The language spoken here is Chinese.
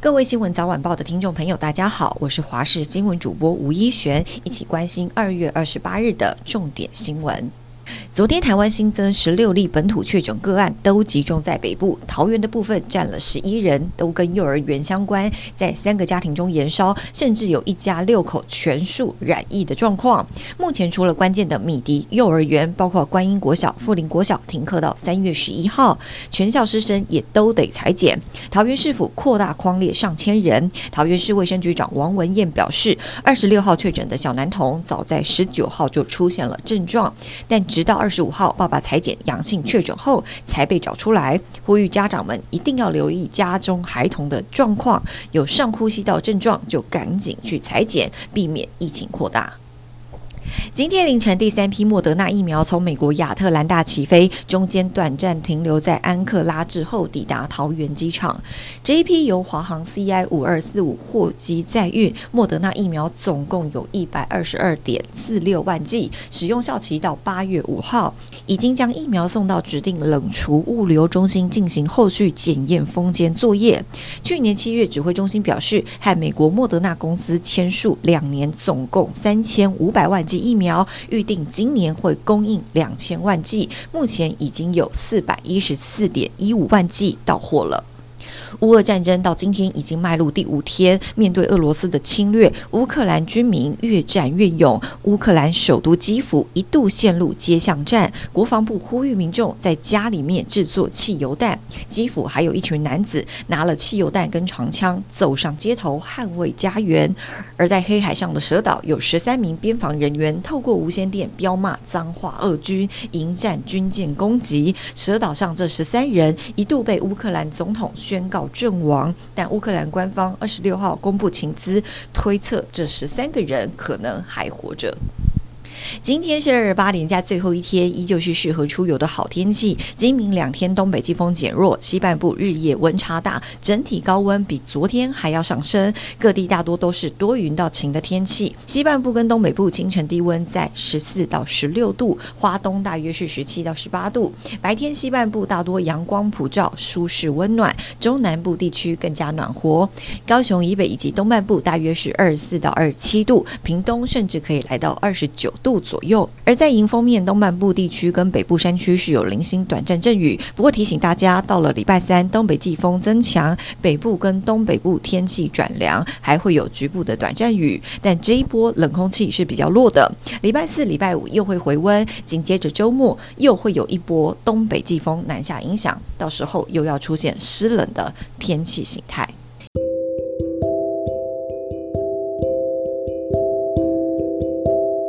各位新闻早晚报的听众朋友，大家好，我是华视新闻主播吴一璇，一起关心二月二十八日的重点新闻。昨天台湾新增十六例本土确诊个案，都集中在北部，桃园的部分占了十一人，都跟幼儿园相关，在三个家庭中延烧，甚至有一家六口全数染疫的状况。目前除了关键的米迪幼儿园，包括观音国小、富林国小停课到三月十一号，全校师生也都得采检。桃园市府扩大框列上千人，桃园市卫生局长王文彦表示，二十六号确诊的小男童早在十九号就出现了症状，但直到二二十五号，爸爸裁剪阳性确诊后才被找出来。呼吁家长们一定要留意家中孩童的状况，有上呼吸道症状就赶紧去裁剪，避免疫情扩大。今天凌晨，第三批莫德纳疫苗从美国亚特兰大起飞，中间短暂停留在安克拉治后抵达桃园机场。这一批由华航 CI 五二四五货机载运莫德纳疫苗，总共有一百二十二点四六万剂，使用效期到八月五号。已经将疫苗送到指定冷储物流中心进行后续检验封检作业。去年七月，指挥中心表示，和美国莫德纳公司签署两年，总共三千五百万剂。疫苗苗预定今年会供应两千万剂，目前已经有四百一十四点一五万剂到货了。乌俄战争到今天已经迈入第五天，面对俄罗斯的侵略，乌克兰军民越战越勇。乌克兰首都基辅一度陷入街巷战，国防部呼吁民众在家里面制作汽油弹。基辅还有一群男子拿了汽油弹跟长枪走上街头捍卫家园。而在黑海上的蛇岛，有十三名边防人员透过无线电飙骂脏话，俄军迎战军舰攻击。蛇岛上这十三人一度被乌克兰总统宣告。阵亡，但乌克兰官方二十六号公布情资，推测这十三个人可能还活着。今天是二二八连假最后一天，依旧是适合出游的好天气。今明两天东北季风减弱，西半部日夜温差大，整体高温比昨天还要上升。各地大多都是多云到晴的天气。西半部跟东北部清晨低温在十四到十六度，花东大约是十七到十八度。白天西半部大多阳光普照，舒适温暖。中南部地区更加暖和。高雄以北以及东半部大约是二十四到二十七度，屏东甚至可以来到二十九度。左右，而在迎风面，东半部地区跟北部山区是有零星短暂阵雨。不过提醒大家，到了礼拜三，东北季风增强，北部跟东北部天气转凉，还会有局部的短暂雨。但这一波冷空气是比较弱的。礼拜四、礼拜五又会回温，紧接着周末又会有一波东北季风南下影响，到时候又要出现湿冷的天气形态。